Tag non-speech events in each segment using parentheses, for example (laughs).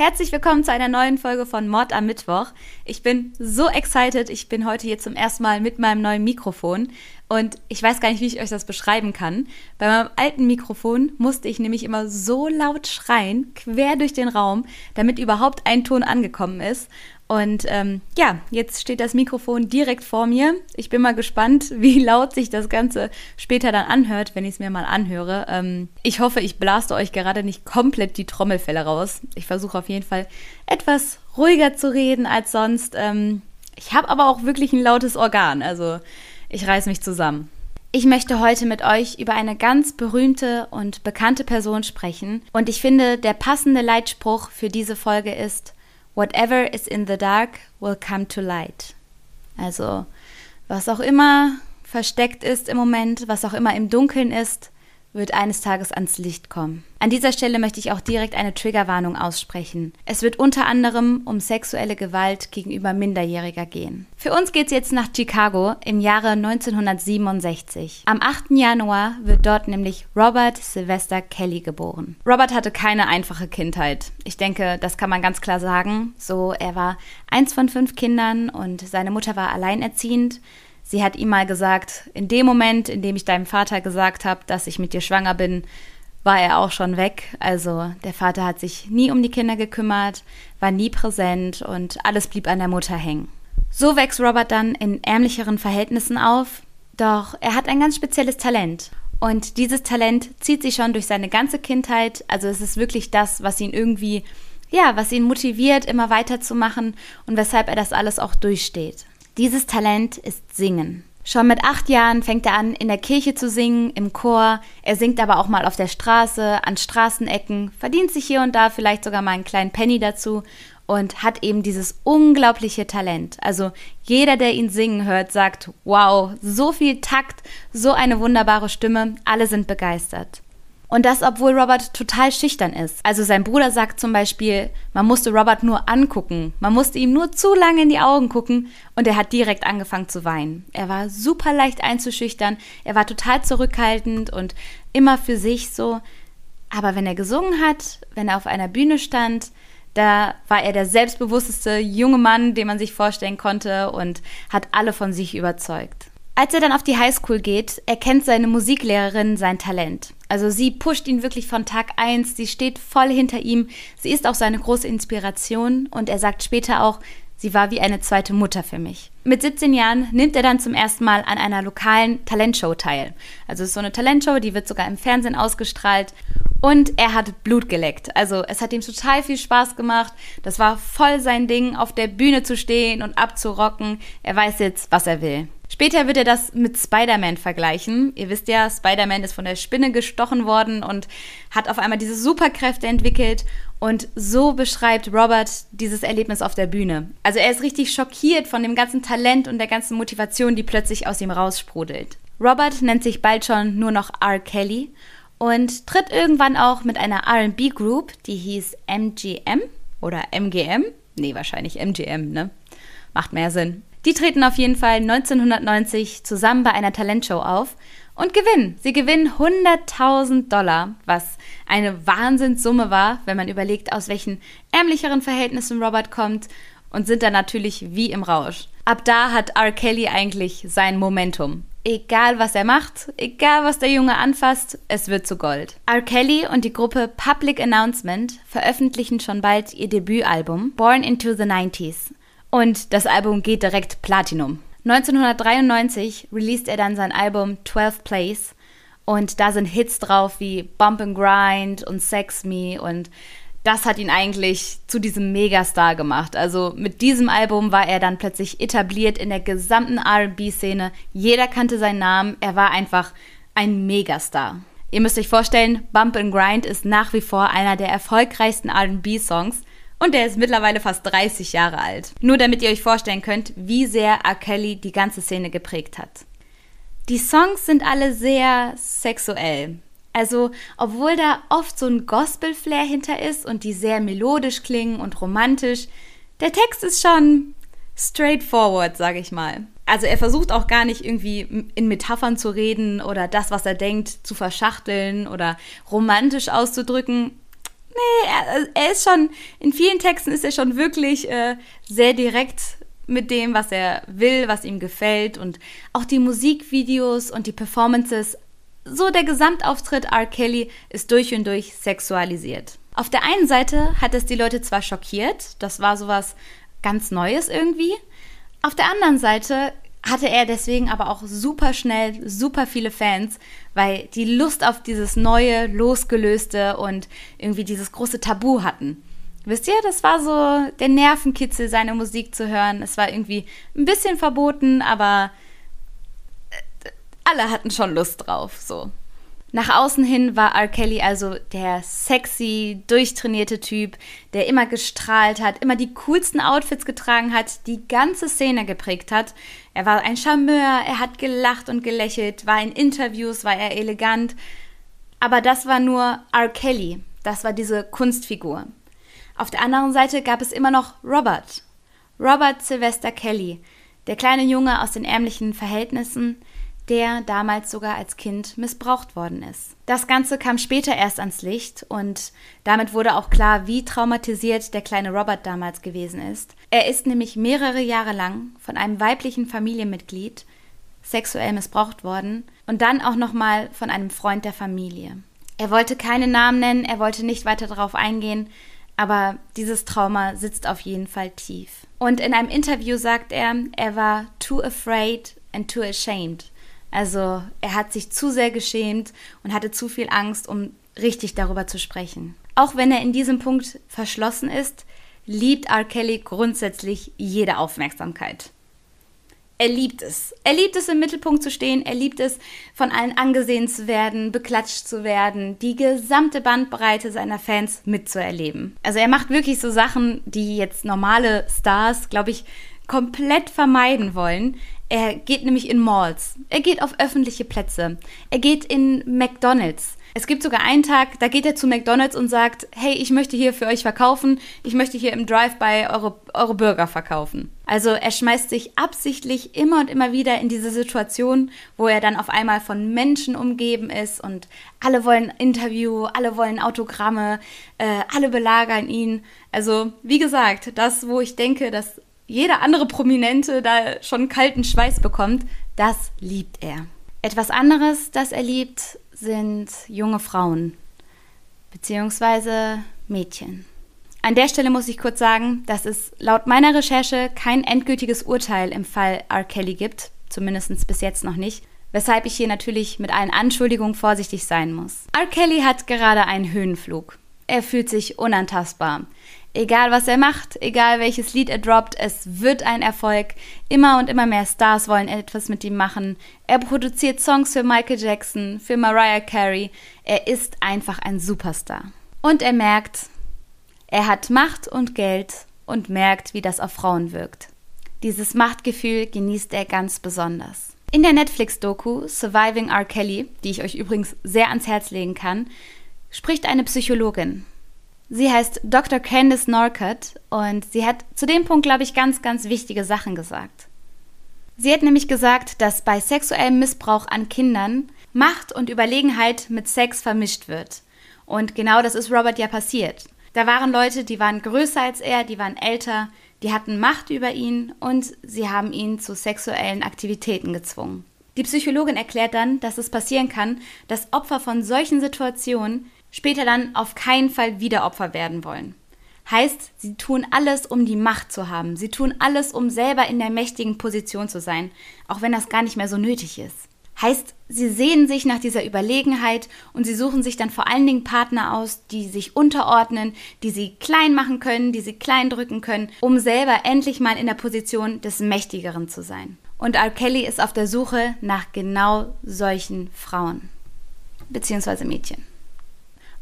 herzlich willkommen zu einer neuen Folge von Mord am Mittwoch. Ich bin so excited. Ich bin heute hier zum ersten Mal mit meinem neuen Mikrofon und ich weiß gar nicht, wie ich euch das beschreiben kann. Bei meinem alten Mikrofon musste ich nämlich immer so laut schreien, quer durch den Raum, damit überhaupt ein Ton angekommen ist. Und ähm, ja, jetzt steht das Mikrofon direkt vor mir. Ich bin mal gespannt, (laughs) wie laut sich das Ganze später dann anhört, wenn ich es mir mal anhöre. Ähm, ich hoffe, ich blaste euch gerade nicht komplett die Trommelfälle raus. Ich versuche auf jeden Fall etwas ruhiger zu reden als sonst. Ähm, ich habe aber auch wirklich ein lautes Organ, also ich reiß mich zusammen. Ich möchte heute mit euch über eine ganz berühmte und bekannte Person sprechen. Und ich finde, der passende Leitspruch für diese Folge ist, Whatever is in the dark will come to light. Also, was auch immer versteckt ist im Moment, was auch immer im Dunkeln ist, wird eines Tages ans Licht kommen. An dieser Stelle möchte ich auch direkt eine Triggerwarnung aussprechen. Es wird unter anderem um sexuelle Gewalt gegenüber Minderjähriger gehen. Für uns geht's jetzt nach Chicago im Jahre 1967. Am 8. Januar wird dort nämlich Robert Sylvester Kelly geboren. Robert hatte keine einfache Kindheit. Ich denke, das kann man ganz klar sagen. So, er war eins von fünf Kindern und seine Mutter war alleinerziehend. Sie hat ihm mal gesagt, in dem Moment, in dem ich deinem Vater gesagt habe, dass ich mit dir schwanger bin, war er auch schon weg. Also der Vater hat sich nie um die Kinder gekümmert, war nie präsent und alles blieb an der Mutter hängen. So wächst Robert dann in ärmlicheren Verhältnissen auf, doch er hat ein ganz spezielles Talent. Und dieses Talent zieht sich schon durch seine ganze Kindheit. Also es ist wirklich das, was ihn irgendwie, ja, was ihn motiviert, immer weiterzumachen und weshalb er das alles auch durchsteht. Dieses Talent ist Singen. Schon mit acht Jahren fängt er an, in der Kirche zu singen, im Chor. Er singt aber auch mal auf der Straße, an Straßenecken, verdient sich hier und da vielleicht sogar mal einen kleinen Penny dazu und hat eben dieses unglaubliche Talent. Also jeder, der ihn singen hört, sagt, wow, so viel Takt, so eine wunderbare Stimme, alle sind begeistert. Und das, obwohl Robert total schüchtern ist. Also sein Bruder sagt zum Beispiel, man musste Robert nur angucken. Man musste ihm nur zu lange in die Augen gucken und er hat direkt angefangen zu weinen. Er war super leicht einzuschüchtern. Er war total zurückhaltend und immer für sich so. Aber wenn er gesungen hat, wenn er auf einer Bühne stand, da war er der selbstbewussteste junge Mann, den man sich vorstellen konnte und hat alle von sich überzeugt. Als er dann auf die Highschool geht, erkennt seine Musiklehrerin sein Talent. Also sie pusht ihn wirklich von Tag 1, sie steht voll hinter ihm, sie ist auch seine große Inspiration und er sagt später auch, sie war wie eine zweite Mutter für mich. Mit 17 Jahren nimmt er dann zum ersten Mal an einer lokalen Talentshow teil. Also es ist so eine Talentshow, die wird sogar im Fernsehen ausgestrahlt und er hat Blut geleckt. Also es hat ihm total viel Spaß gemacht. Das war voll sein Ding, auf der Bühne zu stehen und abzurocken. Er weiß jetzt, was er will. Später wird er das mit Spider-Man vergleichen. Ihr wisst ja, Spider-Man ist von der Spinne gestochen worden und hat auf einmal diese Superkräfte entwickelt. Und so beschreibt Robert dieses Erlebnis auf der Bühne. Also er ist richtig schockiert von dem ganzen Talent und der ganzen Motivation, die plötzlich aus ihm raussprudelt. Robert nennt sich bald schon nur noch R. Kelly und tritt irgendwann auch mit einer RB-Group, die hieß MGM oder MGM. Nee, wahrscheinlich MGM, ne? Macht mehr Sinn. Die treten auf jeden Fall 1990 zusammen bei einer Talentshow auf und gewinnen. Sie gewinnen 100.000 Dollar, was eine Wahnsinnssumme war, wenn man überlegt, aus welchen ärmlicheren Verhältnissen Robert kommt und sind dann natürlich wie im Rausch. Ab da hat R. Kelly eigentlich sein Momentum. Egal was er macht, egal was der Junge anfasst, es wird zu Gold. R. Kelly und die Gruppe Public Announcement veröffentlichen schon bald ihr Debütalbum Born into the 90s. Und das Album geht direkt Platinum. 1993 released er dann sein Album 12 Plays und da sind Hits drauf wie Bump and Grind und Sex Me und das hat ihn eigentlich zu diesem Megastar gemacht. Also mit diesem Album war er dann plötzlich etabliert in der gesamten RB-Szene. Jeder kannte seinen Namen. Er war einfach ein Megastar. Ihr müsst euch vorstellen, Bump and Grind ist nach wie vor einer der erfolgreichsten RB-Songs Und der ist mittlerweile fast 30 Jahre alt. Nur damit ihr euch vorstellen könnt, wie sehr R. Kelly die ganze Szene geprägt hat. Die Songs sind alle sehr sexuell. Also, obwohl da oft so ein Gospel-Flair hinter ist und die sehr melodisch klingen und romantisch, der Text ist schon straightforward, sage ich mal. Also er versucht auch gar nicht irgendwie in Metaphern zu reden oder das, was er denkt, zu verschachteln oder romantisch auszudrücken. Nee, er, er ist schon, in vielen Texten ist er schon wirklich äh, sehr direkt mit dem, was er will, was ihm gefällt und auch die Musikvideos und die Performances. So der Gesamtauftritt R. Kelly ist durch und durch sexualisiert. Auf der einen Seite hat es die Leute zwar schockiert, das war sowas ganz Neues irgendwie. Auf der anderen Seite hatte er deswegen aber auch super schnell super viele Fans, weil die Lust auf dieses neue, losgelöste und irgendwie dieses große Tabu hatten. Wisst ihr, das war so der Nervenkitzel, seine Musik zu hören. Es war irgendwie ein bisschen verboten, aber äh, alle hatten schon Lust drauf, so. Nach außen hin war R. Kelly also der sexy, durchtrainierte Typ, der immer gestrahlt hat, immer die coolsten Outfits getragen hat, die ganze Szene geprägt hat. Er war ein Charmeur, er hat gelacht und gelächelt, war in Interviews, war er elegant. Aber das war nur R. Kelly, das war diese Kunstfigur. Auf der anderen Seite gab es immer noch Robert. Robert Sylvester Kelly, der kleine Junge aus den ärmlichen Verhältnissen, der damals sogar als Kind missbraucht worden ist. Das Ganze kam später erst ans Licht und damit wurde auch klar, wie traumatisiert der kleine Robert damals gewesen ist. Er ist nämlich mehrere Jahre lang von einem weiblichen Familienmitglied sexuell missbraucht worden und dann auch nochmal von einem Freund der Familie. Er wollte keine Namen nennen, er wollte nicht weiter darauf eingehen, aber dieses Trauma sitzt auf jeden Fall tief. Und in einem Interview sagt er, er war too afraid and too ashamed. Also er hat sich zu sehr geschämt und hatte zu viel Angst, um richtig darüber zu sprechen. Auch wenn er in diesem Punkt verschlossen ist, liebt R. Kelly grundsätzlich jede Aufmerksamkeit. Er liebt es. Er liebt es, im Mittelpunkt zu stehen. Er liebt es, von allen angesehen zu werden, beklatscht zu werden, die gesamte Bandbreite seiner Fans mitzuerleben. Also er macht wirklich so Sachen, die jetzt normale Stars, glaube ich, komplett vermeiden wollen. Er geht nämlich in Malls. Er geht auf öffentliche Plätze. Er geht in McDonald's. Es gibt sogar einen Tag, da geht er zu McDonald's und sagt, hey, ich möchte hier für euch verkaufen, ich möchte hier im Drive-by eure, eure Burger verkaufen. Also er schmeißt sich absichtlich immer und immer wieder in diese Situation, wo er dann auf einmal von Menschen umgeben ist und alle wollen Interview, alle wollen Autogramme, äh, alle belagern ihn. Also wie gesagt, das, wo ich denke, dass jeder andere Prominente da schon kalten Schweiß bekommt, das liebt er. Etwas anderes, das er liebt, sind junge Frauen bzw. Mädchen. An der Stelle muss ich kurz sagen, dass es laut meiner Recherche kein endgültiges Urteil im Fall R. Kelly gibt, zumindest bis jetzt noch nicht, weshalb ich hier natürlich mit allen Anschuldigungen vorsichtig sein muss. R. Kelly hat gerade einen Höhenflug. Er fühlt sich unantastbar. Egal was er macht, egal welches Lied er droppt, es wird ein Erfolg. Immer und immer mehr Stars wollen etwas mit ihm machen. Er produziert Songs für Michael Jackson, für Mariah Carey. Er ist einfach ein Superstar. Und er merkt, er hat Macht und Geld und merkt, wie das auf Frauen wirkt. Dieses Machtgefühl genießt er ganz besonders. In der Netflix-Doku Surviving R. Kelly, die ich euch übrigens sehr ans Herz legen kann, spricht eine Psychologin. Sie heißt Dr. Candice Norcutt und sie hat zu dem Punkt, glaube ich, ganz, ganz wichtige Sachen gesagt. Sie hat nämlich gesagt, dass bei sexuellem Missbrauch an Kindern Macht und Überlegenheit mit Sex vermischt wird. Und genau das ist Robert ja passiert. Da waren Leute, die waren größer als er, die waren älter, die hatten Macht über ihn und sie haben ihn zu sexuellen Aktivitäten gezwungen. Die Psychologin erklärt dann, dass es passieren kann, dass Opfer von solchen Situationen später dann auf keinen Fall wieder Opfer werden wollen. Heißt, sie tun alles, um die Macht zu haben. Sie tun alles, um selber in der mächtigen Position zu sein, auch wenn das gar nicht mehr so nötig ist. Heißt, sie sehen sich nach dieser Überlegenheit und sie suchen sich dann vor allen Dingen Partner aus, die sich unterordnen, die sie klein machen können, die sie klein drücken können, um selber endlich mal in der Position des Mächtigeren zu sein. Und R. Kelly ist auf der Suche nach genau solchen Frauen. Beziehungsweise Mädchen.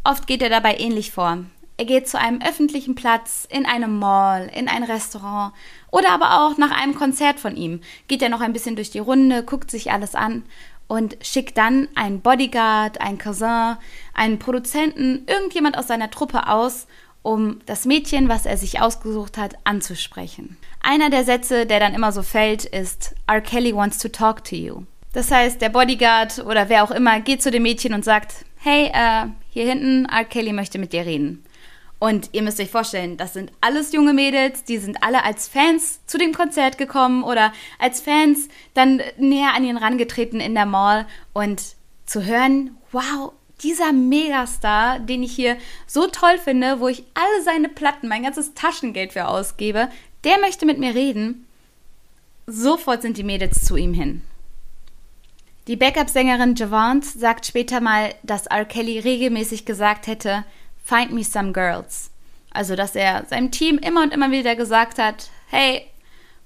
Oft geht er dabei ähnlich vor. Er geht zu einem öffentlichen Platz, in einem Mall, in ein Restaurant oder aber auch nach einem Konzert von ihm. Geht er noch ein bisschen durch die Runde, guckt sich alles an und schickt dann einen Bodyguard, einen Cousin, einen Produzenten, irgendjemand aus seiner Truppe aus, um das Mädchen, was er sich ausgesucht hat, anzusprechen. Einer der Sätze, der dann immer so fällt, ist R. Kelly wants to talk to you. Das heißt, der Bodyguard oder wer auch immer geht zu dem Mädchen und sagt, hey, äh, hier hinten, R. Kelly möchte mit dir reden. Und ihr müsst euch vorstellen, das sind alles junge Mädels, die sind alle als Fans zu dem Konzert gekommen oder als Fans dann näher an ihn rangetreten in der Mall und zu hören, wow, dieser Megastar, den ich hier so toll finde, wo ich alle seine Platten, mein ganzes Taschengeld für ausgebe, der möchte mit mir reden. Sofort sind die Mädels zu ihm hin. Die Backup-Sängerin Javante sagt später mal, dass R. Kelly regelmäßig gesagt hätte, Find me some girls. Also, dass er seinem Team immer und immer wieder gesagt hat, hey,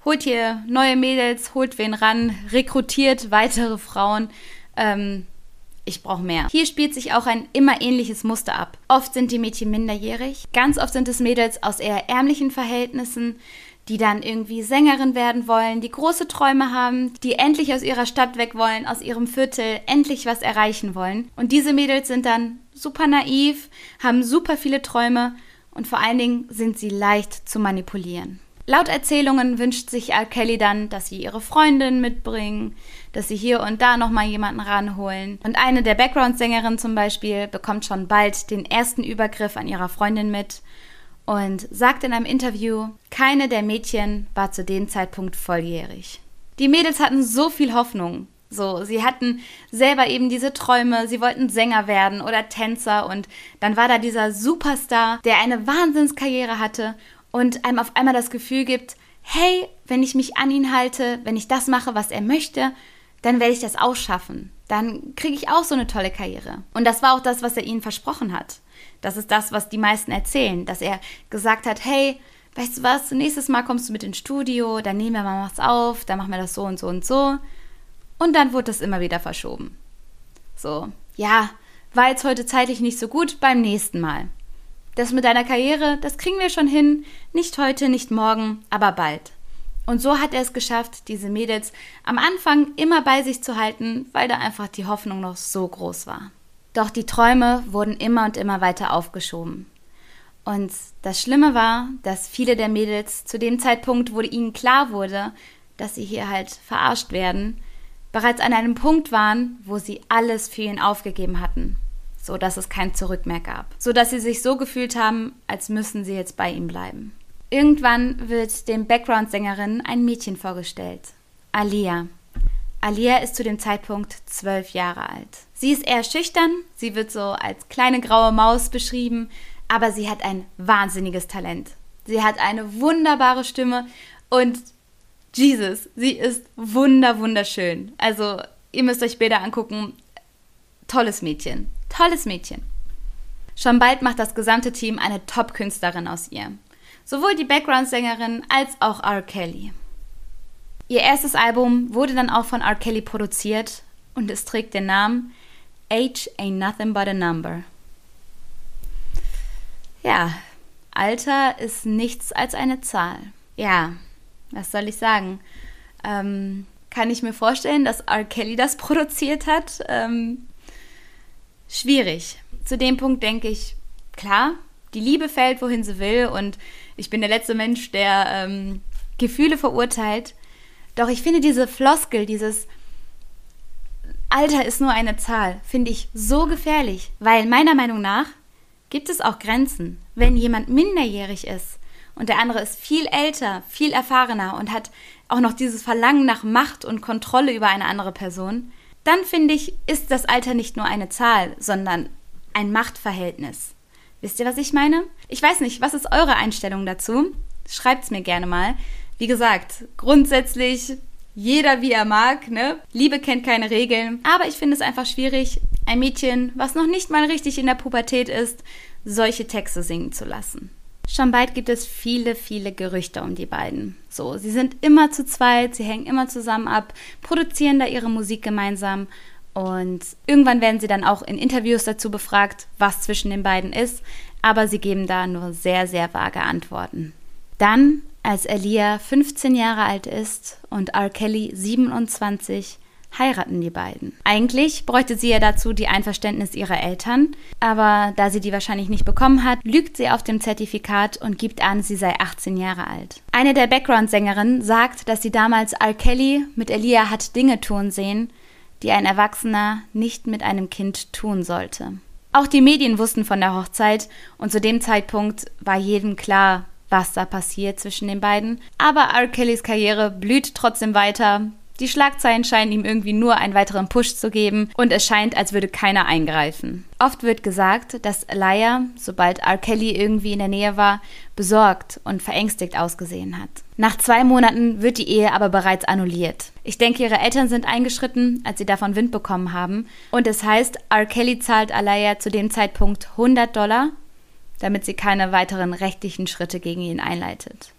holt hier neue Mädels, holt wen ran, rekrutiert weitere Frauen. Ähm, ich brauche mehr. Hier spielt sich auch ein immer ähnliches Muster ab. Oft sind die Mädchen minderjährig, ganz oft sind es Mädels aus eher ärmlichen Verhältnissen, die dann irgendwie Sängerin werden wollen, die große Träume haben, die endlich aus ihrer Stadt weg wollen, aus ihrem Viertel, endlich was erreichen wollen. Und diese Mädels sind dann super naiv, haben super viele Träume und vor allen Dingen sind sie leicht zu manipulieren. Laut Erzählungen wünscht sich R. Kelly dann, dass sie ihre Freundin mitbringen, dass sie hier und da nochmal jemanden ranholen. Und eine der Background-Sängerinnen zum Beispiel bekommt schon bald den ersten Übergriff an ihrer Freundin mit und sagt in einem Interview, keine der Mädchen war zu dem Zeitpunkt volljährig. Die Mädels hatten so viel Hoffnung. So, sie hatten selber eben diese Träume, sie wollten Sänger werden oder Tänzer und dann war da dieser Superstar, der eine Wahnsinnskarriere hatte und einem auf einmal das Gefühl gibt, hey, wenn ich mich an ihn halte, wenn ich das mache, was er möchte, dann werde ich das auch schaffen. Dann kriege ich auch so eine tolle Karriere. Und das war auch das, was er ihnen versprochen hat. Das ist das, was die meisten erzählen, dass er gesagt hat, hey, weißt du was, nächstes Mal kommst du mit ins Studio, dann nehmen wir mal was auf, dann machen wir das so und so und so. Und dann wurde das immer wieder verschoben. So, ja, war jetzt heute zeitlich nicht so gut, beim nächsten Mal. Das mit deiner Karriere, das kriegen wir schon hin, nicht heute, nicht morgen, aber bald. Und so hat er es geschafft, diese Mädels am Anfang immer bei sich zu halten, weil da einfach die Hoffnung noch so groß war. Doch die Träume wurden immer und immer weiter aufgeschoben. Und das Schlimme war, dass viele der Mädels zu dem Zeitpunkt, wo ihnen klar wurde, dass sie hier halt verarscht werden, bereits an einem Punkt waren, wo sie alles für ihn aufgegeben hatten, so dass es kein Zurück mehr gab, so dass sie sich so gefühlt haben, als müssen sie jetzt bei ihm bleiben. Irgendwann wird dem Background-Sängerin ein Mädchen vorgestellt, Alia. Alia ist zu dem Zeitpunkt zwölf Jahre alt. Sie ist eher schüchtern, sie wird so als kleine graue Maus beschrieben, aber sie hat ein wahnsinniges Talent. Sie hat eine wunderbare Stimme und Jesus, sie ist wunder wunderschön. Also, ihr müsst euch Bilder angucken. Tolles Mädchen, tolles Mädchen. Schon bald macht das gesamte Team eine Top-Künstlerin aus ihr. Sowohl die Background-Sängerin als auch R. Kelly. Ihr erstes Album wurde dann auch von R. Kelly produziert und es trägt den Namen Age Ain't Nothing But a Number. Ja, Alter ist nichts als eine Zahl. Ja, was soll ich sagen? Ähm, kann ich mir vorstellen, dass R. Kelly das (laughs) produziert hat? Ähm, schwierig. Zu dem Punkt denke ich, klar, die Liebe fällt, wohin sie will und ich bin der letzte Mensch, der ähm, Gefühle verurteilt. Doch ich finde diese Floskel, dieses Alter ist nur eine Zahl, finde ich so gefährlich, weil meiner Meinung nach gibt es auch Grenzen. Wenn jemand minderjährig ist und der andere ist viel älter, viel erfahrener und hat auch noch dieses Verlangen nach Macht und Kontrolle über eine andere Person, dann finde ich, ist das Alter nicht nur eine Zahl, sondern ein Machtverhältnis. Wisst ihr, was ich meine? Ich weiß nicht, was ist eure Einstellung dazu? Schreibt es mir gerne mal. Wie gesagt, grundsätzlich jeder wie er mag, ne? Liebe kennt keine Regeln. Aber ich finde es einfach schwierig, ein Mädchen, was noch nicht mal richtig in der Pubertät ist, solche Texte singen zu lassen. Schon bald gibt es viele, viele Gerüchte um die beiden. So, sie sind immer zu zweit, sie hängen immer zusammen ab, produzieren da ihre Musik gemeinsam Und irgendwann werden sie dann auch in Interviews dazu befragt, was zwischen den beiden ist, aber sie geben da nur sehr, sehr vage Antworten. Dann, als Elia 15 Jahre alt ist und R. Kelly 27, heiraten die beiden. Eigentlich bräuchte sie ja dazu die Einverständnis ihrer Eltern, aber da sie die wahrscheinlich nicht bekommen hat, lügt sie auf dem Zertifikat und gibt an, sie sei 18 Jahre alt. Eine der Background-Sängerinnen sagt, dass sie damals R. Kelly mit Elia hat Dinge tun sehen, die ein Erwachsener nicht mit einem Kind tun sollte. Auch die Medien wussten von der Hochzeit und zu dem Zeitpunkt war jedem klar, was da passiert zwischen den beiden. Aber R. Kellys Karriere blüht trotzdem weiter. Die Schlagzeilen scheinen ihm irgendwie nur einen weiteren Push zu geben und es scheint, als würde keiner eingreifen. Oft wird gesagt, dass Elijah, sobald R. Kelly irgendwie in der Nähe war, besorgt und verängstigt ausgesehen hat. Nach zwei Monaten wird die Ehe aber bereits annulliert. Ich denke, ihre Eltern sind eingeschritten, als sie davon Wind bekommen haben. Und es heißt, R. Kelly zahlt Alaya zu dem Zeitpunkt 100 Dollar, damit sie keine weiteren rechtlichen Schritte gegen ihn einleitet.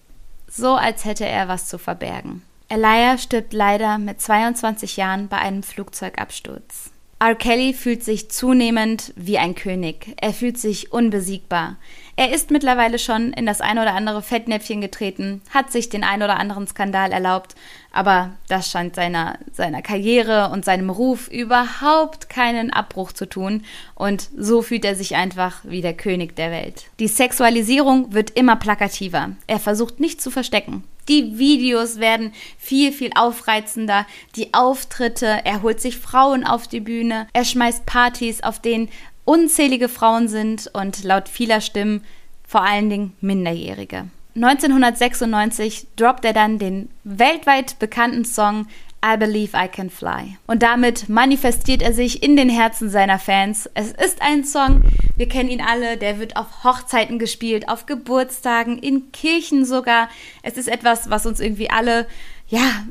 So als hätte er was zu verbergen. Elia stirbt leider mit 22 Jahren bei einem Flugzeugabsturz. R. Kelly fühlt sich zunehmend wie ein König. Er fühlt sich unbesiegbar. Er ist mittlerweile schon in das ein oder andere Fettnäpfchen getreten, hat sich den ein oder anderen Skandal erlaubt, aber das scheint seiner, seiner Karriere und seinem Ruf überhaupt keinen Abbruch zu tun und so fühlt er sich einfach wie der König der Welt. Die Sexualisierung wird immer plakativer. Er versucht nichts zu verstecken. Die Videos werden viel, viel aufreizender. Die Auftritte, er holt sich Frauen auf die Bühne, er schmeißt Partys, auf denen unzählige Frauen sind und laut vieler Stimmen vor allen Dingen Minderjährige. 1996 droppt er dann den weltweit bekannten Song I Believe I Can Fly. Und damit manifestiert er sich in den Herzen seiner Fans. Es ist ein Song, wir kennen ihn alle, der wird auf Hochzeiten gespielt, auf Geburtstagen, in Kirchen sogar. Es ist etwas, was uns irgendwie alle, ja,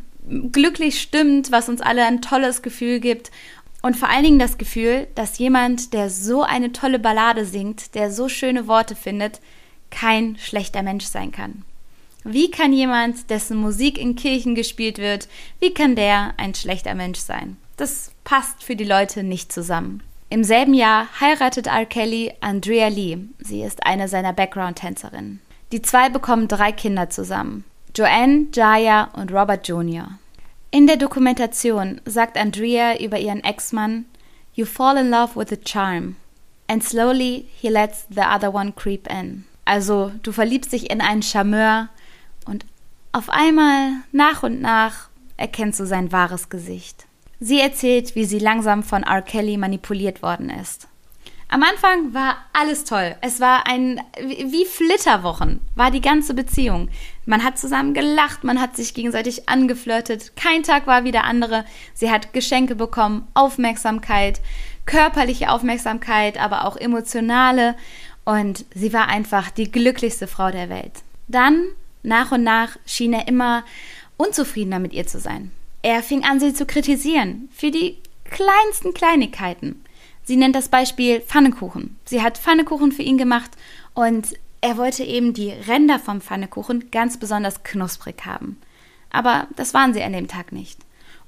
glücklich stimmt, was uns alle ein tolles Gefühl gibt. Und vor allen Dingen das Gefühl, dass jemand, der so eine tolle Ballade singt, der so schöne Worte findet, kein schlechter Mensch sein kann. Wie kann jemand, dessen Musik in Kirchen gespielt wird, wie kann der ein schlechter Mensch sein? Das passt für die Leute nicht zusammen. Im selben Jahr heiratet R. Kelly Andrea Lee. Sie ist eine seiner Background-Tänzerinnen. Die zwei bekommen drei Kinder zusammen. Joanne, Jaya und Robert Jr. In der Dokumentation sagt Andrea über ihren Ex-Mann, You fall in love with a charm. And slowly he lets the other one creep in. Also, du verliebst dich in einen Charmeur und auf einmal, nach und nach, erkennst du sein wahres Gesicht. Sie erzählt, wie sie langsam von R. Kelly manipuliert worden ist. Am Anfang war alles toll. Es war ein, wie Flitterwochen, war die ganze Beziehung. Man hat zusammen gelacht, man hat sich gegenseitig angeflirtet. Kein Tag war wie der andere. Sie hat Geschenke bekommen, Aufmerksamkeit, körperliche Aufmerksamkeit, aber auch emotionale. Und sie war einfach die glücklichste Frau der Welt. Dann, nach und nach, schien er immer unzufriedener mit ihr zu sein. Er fing an, sie zu kritisieren für die kleinsten Kleinigkeiten. Sie nennt das Beispiel Pfannekuchen. Sie hat Pfannekuchen für ihn gemacht und er wollte eben die Ränder vom Pfannekuchen ganz besonders knusprig haben. Aber das waren sie an dem Tag nicht.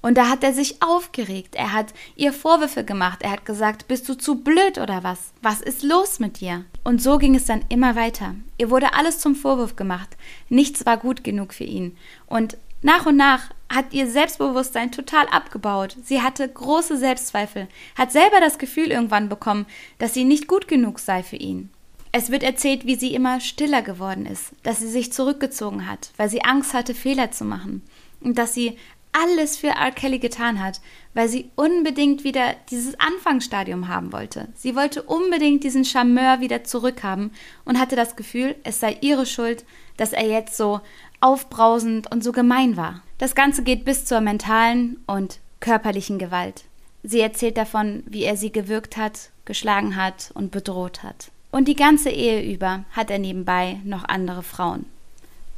Und da hat er sich aufgeregt. Er hat ihr Vorwürfe gemacht. Er hat gesagt, bist du zu blöd oder was? Was ist los mit dir? Und so ging es dann immer weiter. Ihr wurde alles zum Vorwurf gemacht. Nichts war gut genug für ihn. Und nach und nach hat ihr Selbstbewusstsein total abgebaut. Sie hatte große Selbstzweifel, hat selber das Gefühl irgendwann bekommen, dass sie nicht gut genug sei für ihn. Es wird erzählt, wie sie immer stiller geworden ist, dass sie sich zurückgezogen hat, weil sie Angst hatte, Fehler zu machen und dass sie alles für R. Kelly getan hat, weil sie unbedingt wieder dieses Anfangsstadium haben wollte. Sie wollte unbedingt diesen Charmeur wieder zurückhaben und hatte das Gefühl, es sei ihre Schuld, dass er jetzt so aufbrausend und so gemein war. Das Ganze geht bis zur mentalen und körperlichen Gewalt. Sie erzählt davon, wie er sie gewürgt hat, geschlagen hat und bedroht hat. Und die ganze Ehe über hat er nebenbei noch andere Frauen,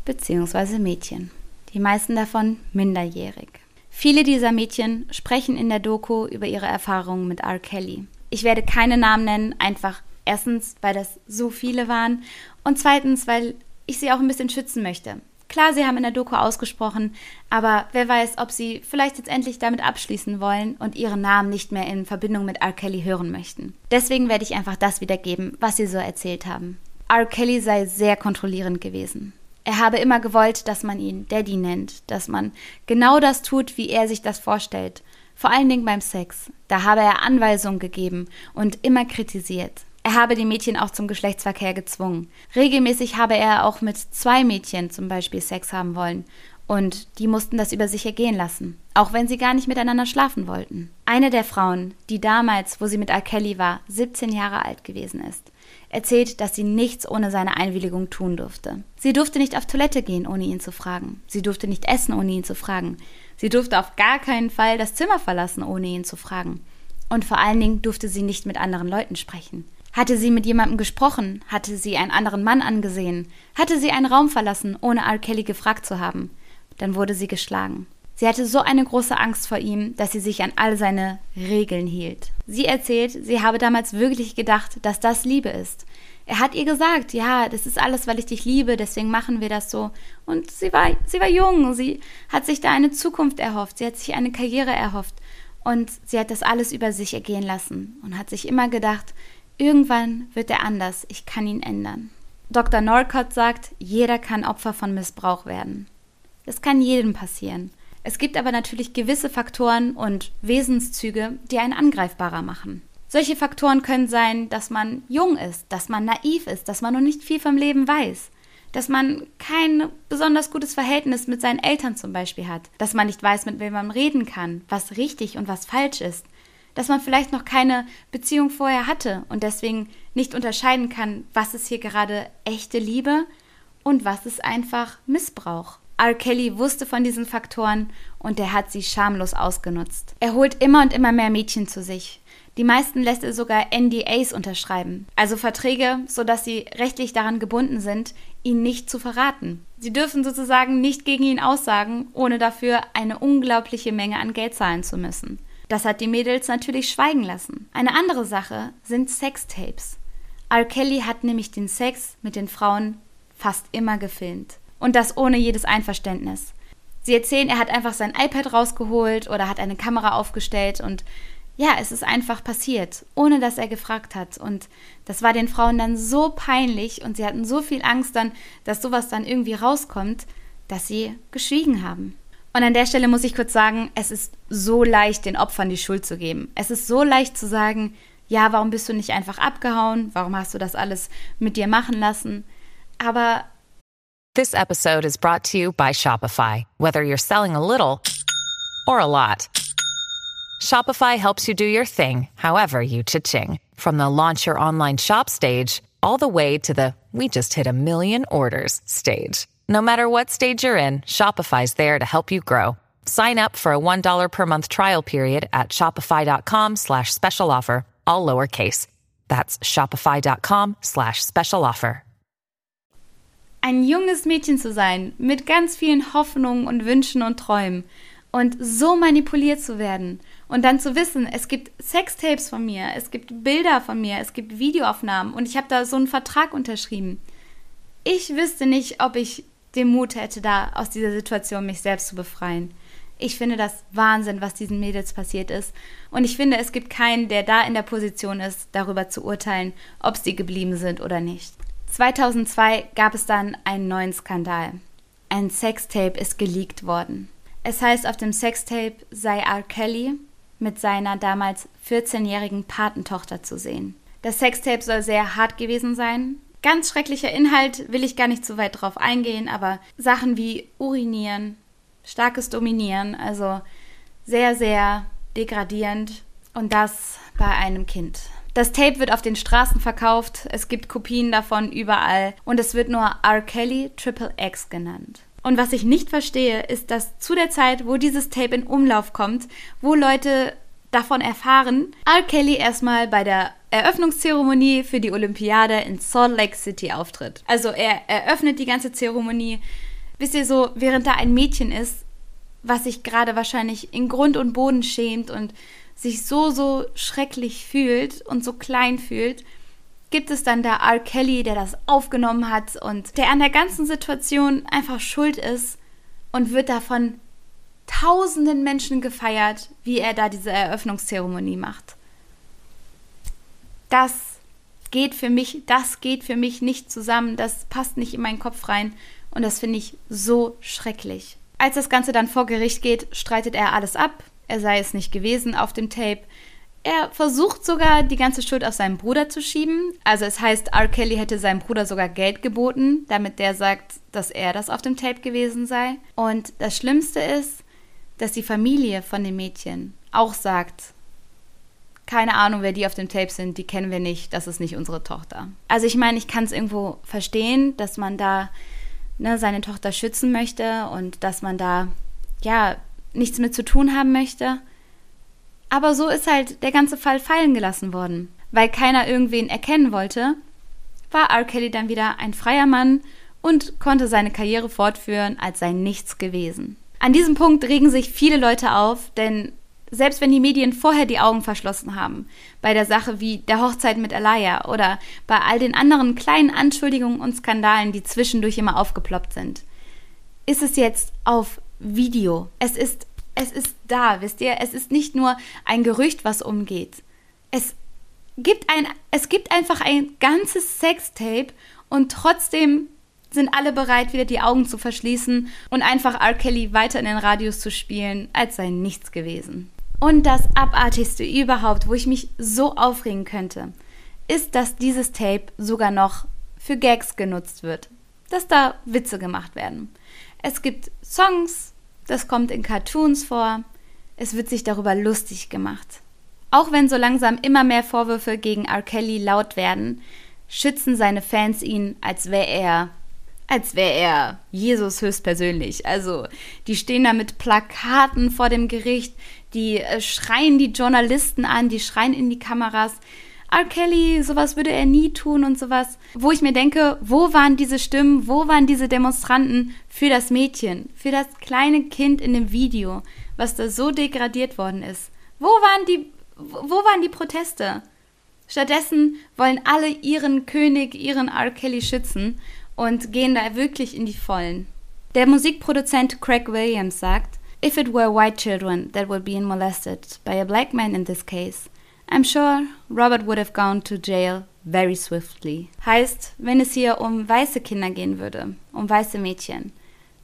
beziehungsweise Mädchen. Die meisten davon minderjährig. Viele dieser Mädchen sprechen in der Doku über ihre Erfahrungen mit R. Kelly. Ich werde keine Namen nennen, einfach erstens, weil das so viele waren und zweitens, weil ich sie auch ein bisschen schützen möchte. Klar, sie haben in der Doku ausgesprochen, aber wer weiß, ob sie vielleicht jetzt endlich damit abschließen wollen und ihren Namen nicht mehr in Verbindung mit R. Kelly hören möchten. Deswegen werde ich einfach das wiedergeben, was sie so erzählt haben. R. Kelly sei sehr kontrollierend gewesen. Er habe immer gewollt, dass man ihn Daddy nennt, dass man genau das tut, wie er sich das vorstellt. Vor allen Dingen beim Sex. Da habe er Anweisungen gegeben und immer kritisiert. Er habe die Mädchen auch zum Geschlechtsverkehr gezwungen. Regelmäßig habe er auch mit zwei Mädchen zum Beispiel Sex haben wollen. Und die mussten das über sich ergehen lassen, auch wenn sie gar nicht miteinander schlafen wollten. Eine der Frauen, die damals, wo sie mit R. Kelly war, 17 Jahre alt gewesen ist, erzählt, dass sie nichts ohne seine Einwilligung tun durfte. Sie durfte nicht auf Toilette gehen, ohne ihn zu fragen. Sie durfte nicht essen, ohne ihn zu fragen. Sie durfte auf gar keinen Fall das Zimmer verlassen, ohne ihn zu fragen. Und vor allen Dingen durfte sie nicht mit anderen Leuten sprechen. Hatte sie mit jemandem gesprochen? Hatte sie einen anderen Mann angesehen? Hatte sie einen Raum verlassen, ohne R. Kelly gefragt zu haben? Dann wurde sie geschlagen. Sie hatte so eine große Angst vor ihm, dass sie sich an all seine Regeln hielt. Sie erzählt, sie habe damals wirklich gedacht, dass das Liebe ist. Er hat ihr gesagt, ja, das ist alles, weil ich dich liebe, deswegen machen wir das so. Und sie war, sie war jung, sie hat sich da eine Zukunft erhofft, sie hat sich eine Karriere erhofft. Und sie hat das alles über sich ergehen lassen und hat sich immer gedacht, Irgendwann wird er anders, ich kann ihn ändern. Dr. Norcott sagt, jeder kann Opfer von Missbrauch werden. Es kann jedem passieren. Es gibt aber natürlich gewisse Faktoren und Wesenszüge, die einen angreifbarer machen. Solche Faktoren können sein, dass man jung ist, dass man naiv ist, dass man noch nicht viel vom Leben weiß, dass man kein besonders gutes Verhältnis mit seinen Eltern zum Beispiel hat, dass man nicht weiß, mit wem man reden kann, was richtig und was falsch ist, dass man vielleicht noch keine Beziehung vorher hatte und deswegen nicht unterscheiden kann, was ist hier gerade echte Liebe und was ist einfach Missbrauch. R. Kelly wusste von diesen Faktoren und er hat sie schamlos ausgenutzt. Er holt immer und immer mehr Mädchen zu sich. Die meisten lässt er sogar NDAs unterschreiben, also Verträge, sodass sie rechtlich daran gebunden sind, ihn nicht zu verraten. Sie dürfen sozusagen nicht gegen ihn aussagen, ohne dafür eine unglaubliche Menge an Geld zahlen zu müssen. Das hat die Mädels natürlich schweigen lassen. Eine andere Sache sind Sextapes. R. Kelly hat nämlich den Sex mit den Frauen fast immer gefilmt. Und das ohne jedes Einverständnis. Sie erzählen, er hat einfach sein iPad rausgeholt oder hat eine Kamera aufgestellt und ja, es ist einfach passiert, ohne dass er gefragt hat. Und das war den Frauen dann so peinlich und sie hatten so viel Angst dann, dass sowas dann irgendwie rauskommt, dass sie geschwiegen haben. Und an der Stelle muss ich kurz sagen, es ist so leicht, den Opfern die Schuld zu geben. Es ist so leicht zu sagen, ja, warum bist du nicht einfach abgehauen? Warum hast du das alles mit dir machen lassen? Aber This episode is brought to you by Shopify. Whether you're selling a little or a lot, Shopify helps you do your thing, however you cha-ching. From the launch your online shop stage all the way to the we just hit a million orders stage. No matter what stage you're in, Shopify's there to help you grow. Sign up for a $1 per month trial period at shopify.com slash special offer, all lowercase. That's shopify.com slash special offer. Ein junges Mädchen zu sein, mit ganz vielen Hoffnungen und Wünschen und Träumen und so manipuliert zu werden und dann zu wissen, es gibt Sextapes von mir, es gibt Bilder von mir, es gibt Videoaufnahmen und ich habe da so einen Vertrag unterschrieben. Ich wüsste nicht, ob ich den Mut hätte, da aus dieser Situation mich selbst zu befreien. Ich finde das Wahnsinn, was diesen Mädels passiert ist. Und ich finde, es gibt keinen, der da in der Position ist, darüber zu urteilen, ob sie geblieben sind oder nicht. 2002 gab es dann einen neuen Skandal. Ein Sextape ist geleakt worden. Es heißt, auf dem Sextape sei R. Kelly mit seiner damals 14-jährigen Patentochter zu sehen. Das Sextape soll sehr hart gewesen sein, Ganz schrecklicher Inhalt, will ich gar nicht zu weit drauf eingehen, aber Sachen wie Urinieren, starkes Dominieren, also sehr, sehr degradierend und das bei einem Kind. Das Tape wird auf den Straßen verkauft, es gibt Kopien davon überall und es wird nur R. Kelly Triple X genannt. Und was ich nicht verstehe, ist, dass zu der Zeit, wo dieses Tape in Umlauf kommt, wo Leute davon erfahren, R. Kelly erstmal bei der Eröffnungszeremonie für die Olympiade in Salt Lake City auftritt. Also er eröffnet die ganze Zeremonie. Wisst ihr so, während da ein Mädchen ist, was sich gerade wahrscheinlich in Grund und Boden schämt und sich so, so schrecklich fühlt und so klein fühlt, gibt es dann da R. Kelly, der das aufgenommen hat und der an der ganzen Situation einfach schuld ist und wird davon tausenden Menschen gefeiert, wie er da diese Eröffnungszeremonie macht. Das geht für mich, das geht für mich nicht zusammen, das passt nicht in meinen Kopf rein und das finde ich so schrecklich. Als das Ganze dann vor Gericht geht, streitet er alles ab, er sei es nicht gewesen auf dem Tape. Er versucht sogar, die ganze Schuld auf seinen Bruder zu schieben. Also es heißt, R. Kelly hätte seinem Bruder sogar Geld geboten, damit der sagt, dass er das auf dem Tape gewesen sei. Und das Schlimmste ist, dass die Familie von dem Mädchen auch sagt, keine Ahnung, wer die auf dem Tape sind, die kennen wir nicht, das ist nicht unsere Tochter. Also ich meine, ich kann es irgendwo verstehen, dass man da ne, seine Tochter schützen möchte und dass man da ja nichts mit zu tun haben möchte. Aber so ist halt der ganze Fall fallen gelassen worden. Weil keiner irgendwen erkennen wollte, war R. Kelly dann wieder ein freier Mann und konnte seine Karriere fortführen, als sei nichts gewesen. An diesem Punkt regen sich viele Leute auf, denn selbst wenn die Medien vorher die Augen verschlossen haben, bei der Sache wie der Hochzeit mit Alaya oder bei all den anderen kleinen Anschuldigungen und Skandalen, die zwischendurch immer aufgeploppt sind, ist es jetzt auf Video. Es ist, es ist da, wisst ihr? Es ist nicht nur ein Gerücht, was umgeht. Es gibt ein, es gibt einfach ein ganzes Sextape und trotzdem sind alle bereit, wieder die Augen zu verschließen und einfach R. Kelly weiter in den Radios zu spielen, als sei nichts gewesen. Und das Abartigste überhaupt, wo ich mich so aufregen könnte, ist, dass dieses Tape sogar noch für Gags genutzt wird. Dass da Witze gemacht werden. Es gibt Songs, das kommt in Cartoons vor, es wird sich darüber lustig gemacht. Auch wenn so langsam immer mehr Vorwürfe gegen R. Kelly laut werden, schützen seine Fans ihn, als wäre er als wäre er Jesus höchstpersönlich. Also, die stehen da mit Plakaten vor dem Gericht, die äh, schreien die Journalisten an, die schreien in die Kameras. R. Kelly, sowas würde er nie tun und sowas. Wo ich mir denke, wo waren diese Stimmen, wo waren diese Demonstranten für das Mädchen, für das kleine Kind in dem Video, was da so degradiert worden ist? Wo waren die, wo waren die Proteste? Stattdessen wollen alle ihren König, ihren R. Kelly schützen und gehen da wirklich in die Vollen. Der Musikproduzent Craig Williams sagt, If it were white children that were being molested by a black man in this case, I'm sure Robert would have gone to jail very swiftly. Heißt, wenn es hier um weiße Kinder gehen würde, um weiße Mädchen,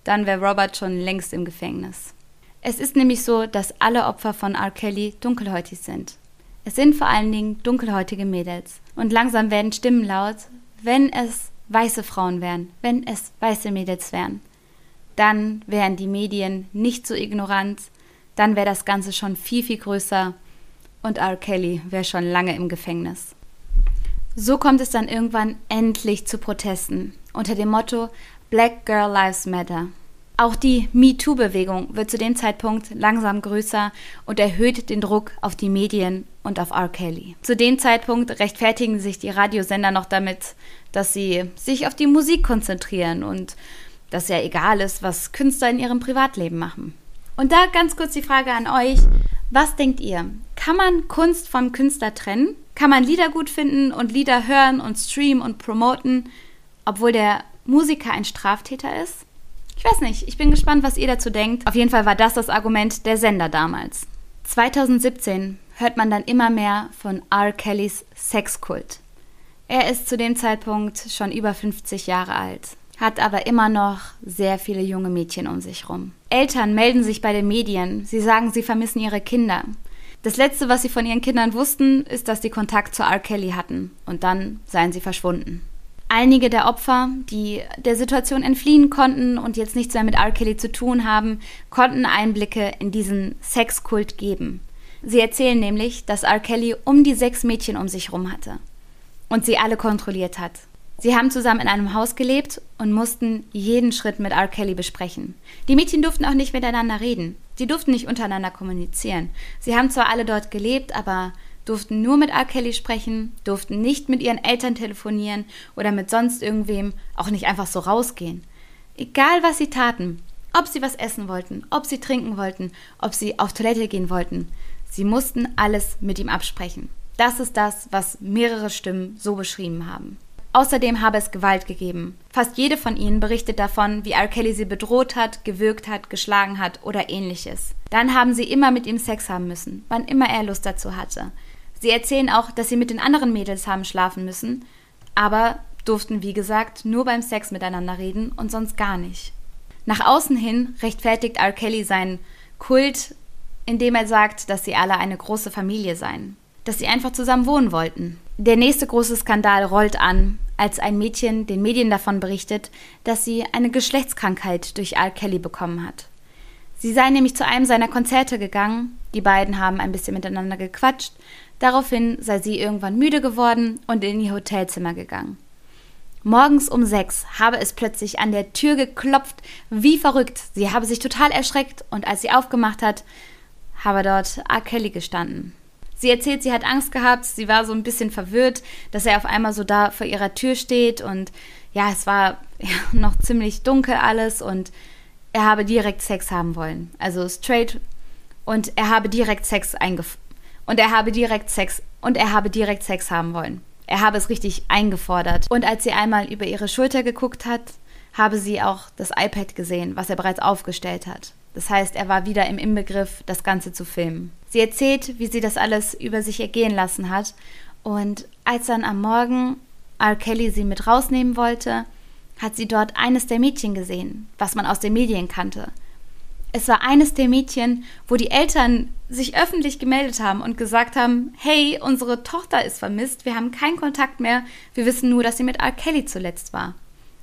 dann wäre Robert schon längst im Gefängnis. Es ist nämlich so, dass alle Opfer von R. Kelly dunkelhäutig sind. Es sind vor allen Dingen dunkelhäutige Mädels. Und langsam werden Stimmen laut, wenn es weiße Frauen wären, wenn es weiße Mädels wären, dann wären die Medien nicht so ignorant, dann wäre das Ganze schon viel, viel größer und R. Kelly wäre schon lange im Gefängnis. So kommt es dann irgendwann endlich zu Protesten unter dem Motto Black Girl Lives Matter. Auch die MeToo-Bewegung wird zu dem Zeitpunkt langsam größer und erhöht den Druck auf die Medien und auf R. Kelly. Zu dem Zeitpunkt rechtfertigen sich die Radiosender noch damit, dass sie sich auf die Musik konzentrieren und dass ja egal ist, was Künstler in ihrem Privatleben machen. Und da ganz kurz die Frage an euch, was denkt ihr? Kann man Kunst vom Künstler trennen? Kann man Lieder gut finden und Lieder hören und streamen und promoten, obwohl der Musiker ein Straftäter ist? Ich weiß nicht, ich bin gespannt, was ihr dazu denkt. Auf jeden Fall war das das Argument der Sender damals. 2017 hört man dann immer mehr von R. Kellys Sexkult. Er ist zu dem Zeitpunkt schon über 50 Jahre alt, hat aber immer noch sehr viele junge Mädchen um sich rum. Eltern melden sich bei den Medien, sie sagen, sie vermissen ihre Kinder. Das letzte, was sie von ihren Kindern wussten, ist, dass sie Kontakt zu R. Kelly hatten und dann seien sie verschwunden. Einige der Opfer, die der Situation entfliehen konnten und jetzt nichts mehr mit R. Kelly zu tun haben, konnten Einblicke in diesen Sexkult geben. Sie erzählen nämlich, dass R. Kelly um die sechs Mädchen um sich herum hatte und sie alle kontrolliert hat. Sie haben zusammen in einem Haus gelebt und mussten jeden Schritt mit R. Kelly besprechen. Die Mädchen durften auch nicht miteinander reden. Sie durften nicht untereinander kommunizieren. Sie haben zwar alle dort gelebt, aber durften nur mit R. Kelly sprechen, durften nicht mit ihren Eltern telefonieren oder mit sonst irgendwem, auch nicht einfach so rausgehen. Egal was sie taten, ob sie was essen wollten, ob sie trinken wollten, ob sie auf Toilette gehen wollten, sie mussten alles mit ihm absprechen. Das ist das, was mehrere Stimmen so beschrieben haben. Außerdem habe es Gewalt gegeben. Fast jede von ihnen berichtet davon, wie R. Kelly sie bedroht hat, gewürgt hat, geschlagen hat oder ähnliches. Dann haben sie immer mit ihm Sex haben müssen, wann immer er Lust dazu hatte. Sie erzählen auch, dass sie mit den anderen Mädels haben schlafen müssen, aber durften, wie gesagt, nur beim Sex miteinander reden und sonst gar nicht. Nach außen hin rechtfertigt R. Kelly seinen Kult, indem er sagt, dass sie alle eine große Familie seien, dass sie einfach zusammen wohnen wollten. Der nächste große Skandal rollt an, als ein Mädchen den Medien davon berichtet, dass sie eine Geschlechtskrankheit durch R. Kelly bekommen hat. Sie sei nämlich zu einem seiner Konzerte gegangen, die beiden haben ein bisschen miteinander gequatscht, daraufhin sei sie irgendwann müde geworden und in ihr Hotelzimmer gegangen. Morgens um sechs habe es plötzlich an der Tür geklopft, wie verrückt. Sie habe sich total erschreckt und als sie aufgemacht hat, habe dort R. Kelly gestanden. Sie erzählt, sie hat Angst gehabt, sie war so ein bisschen verwirrt, dass er auf einmal so da vor ihrer Tür steht und ja, es war ja, (laughs) noch ziemlich dunkel alles und er habe direkt Sex haben wollen. Also straight und er habe direkt Sex eingef und er habe direkt Sex und er habe direkt Sex haben wollen. Er habe es richtig eingefordert. Und als sie einmal über ihre Schulter geguckt hat, habe sie auch das iPad gesehen, was er bereits aufgestellt hat. Das heißt, er war wieder im Inbegriff, das Ganze zu filmen. Sie erzählt, wie sie das alles über sich ergehen lassen hat. Und als dann am Morgen R. Kelly sie mit rausnehmen wollte, hat sie dort eines der Mädchen gesehen, was man aus den Medien kannte. Es war eines der Mädchen, wo die Eltern sich öffentlich gemeldet haben und gesagt haben, hey, unsere Tochter ist vermisst, wir haben keinen Kontakt mehr, wir wissen nur, dass sie mit R. Kelly zuletzt war.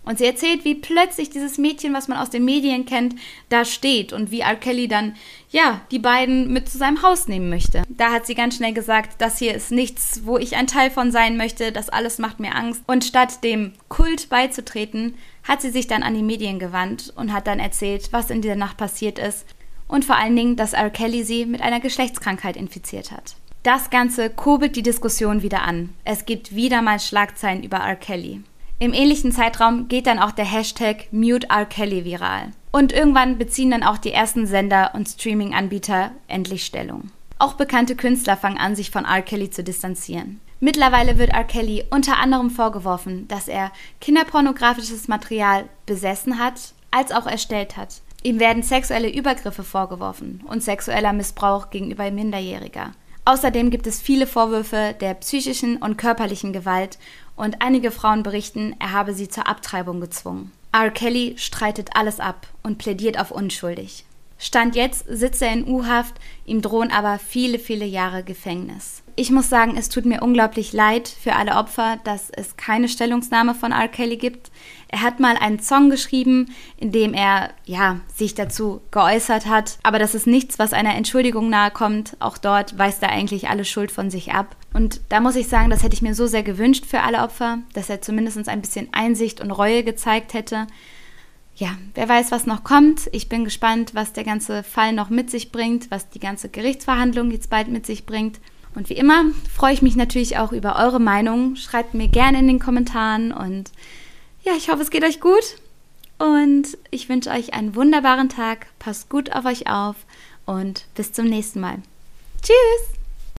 Und sie erzählt, wie plötzlich dieses Mädchen, was man aus den Medien kennt, da steht und wie R. Kelly dann, ja, die beiden mit zu seinem Haus nehmen möchte. Da hat sie ganz schnell gesagt, das hier ist nichts, wo ich ein Teil von sein möchte, das alles macht mir Angst. Und statt dem Kult beizutreten, hat sie sich dann an die Medien gewandt und hat dann erzählt, was in dieser Nacht passiert ist und vor allen Dingen, dass R. Kelly sie mit einer Geschlechtskrankheit infiziert hat. Das Ganze kurbelt die Diskussion wieder an. Es gibt wieder mal Schlagzeilen über R. Kelly. Im ähnlichen Zeitraum geht dann auch der Hashtag Mute R. Kelly viral. Und irgendwann beziehen dann auch die ersten Sender und Streaming-Anbieter endlich Stellung. Auch bekannte Künstler fangen an, sich von R. Kelly zu distanzieren. Mittlerweile wird R. Kelly unter anderem vorgeworfen, dass er kinderpornografisches Material besessen hat, als auch erstellt hat. Ihm werden sexuelle Übergriffe vorgeworfen und sexueller Missbrauch gegenüber Minderjähriger. Außerdem gibt es viele Vorwürfe der psychischen und körperlichen Gewalt und einige Frauen berichten, er habe sie zur Abtreibung gezwungen. R. Kelly streitet alles ab und plädiert auf unschuldig. Stand jetzt sitzt er in U-Haft, ihm drohen aber viele, viele Jahre Gefängnis. Ich muss sagen, es tut mir unglaublich leid für alle Opfer, dass es keine Stellungnahme von R. Kelly gibt. Er hat mal einen Song geschrieben, in dem er ja sich dazu geäußert hat, aber das ist nichts, was einer Entschuldigung nahe kommt. Auch dort weist er eigentlich alle Schuld von sich ab. Und da muss ich sagen, das hätte ich mir so sehr gewünscht für alle Opfer, dass er zumindest ein bisschen Einsicht und Reue gezeigt hätte. Ja, wer weiß, was noch kommt. Ich bin gespannt, was der ganze Fall noch mit sich bringt, was die ganze Gerichtsverhandlung jetzt bald mit sich bringt. Und wie immer freue ich mich natürlich auch über eure Meinung. Schreibt mir gerne in den Kommentaren und ja, ich hoffe, es geht euch gut. Und ich wünsche euch einen wunderbaren Tag. Passt gut auf euch auf und bis zum nächsten Mal. Tschüss!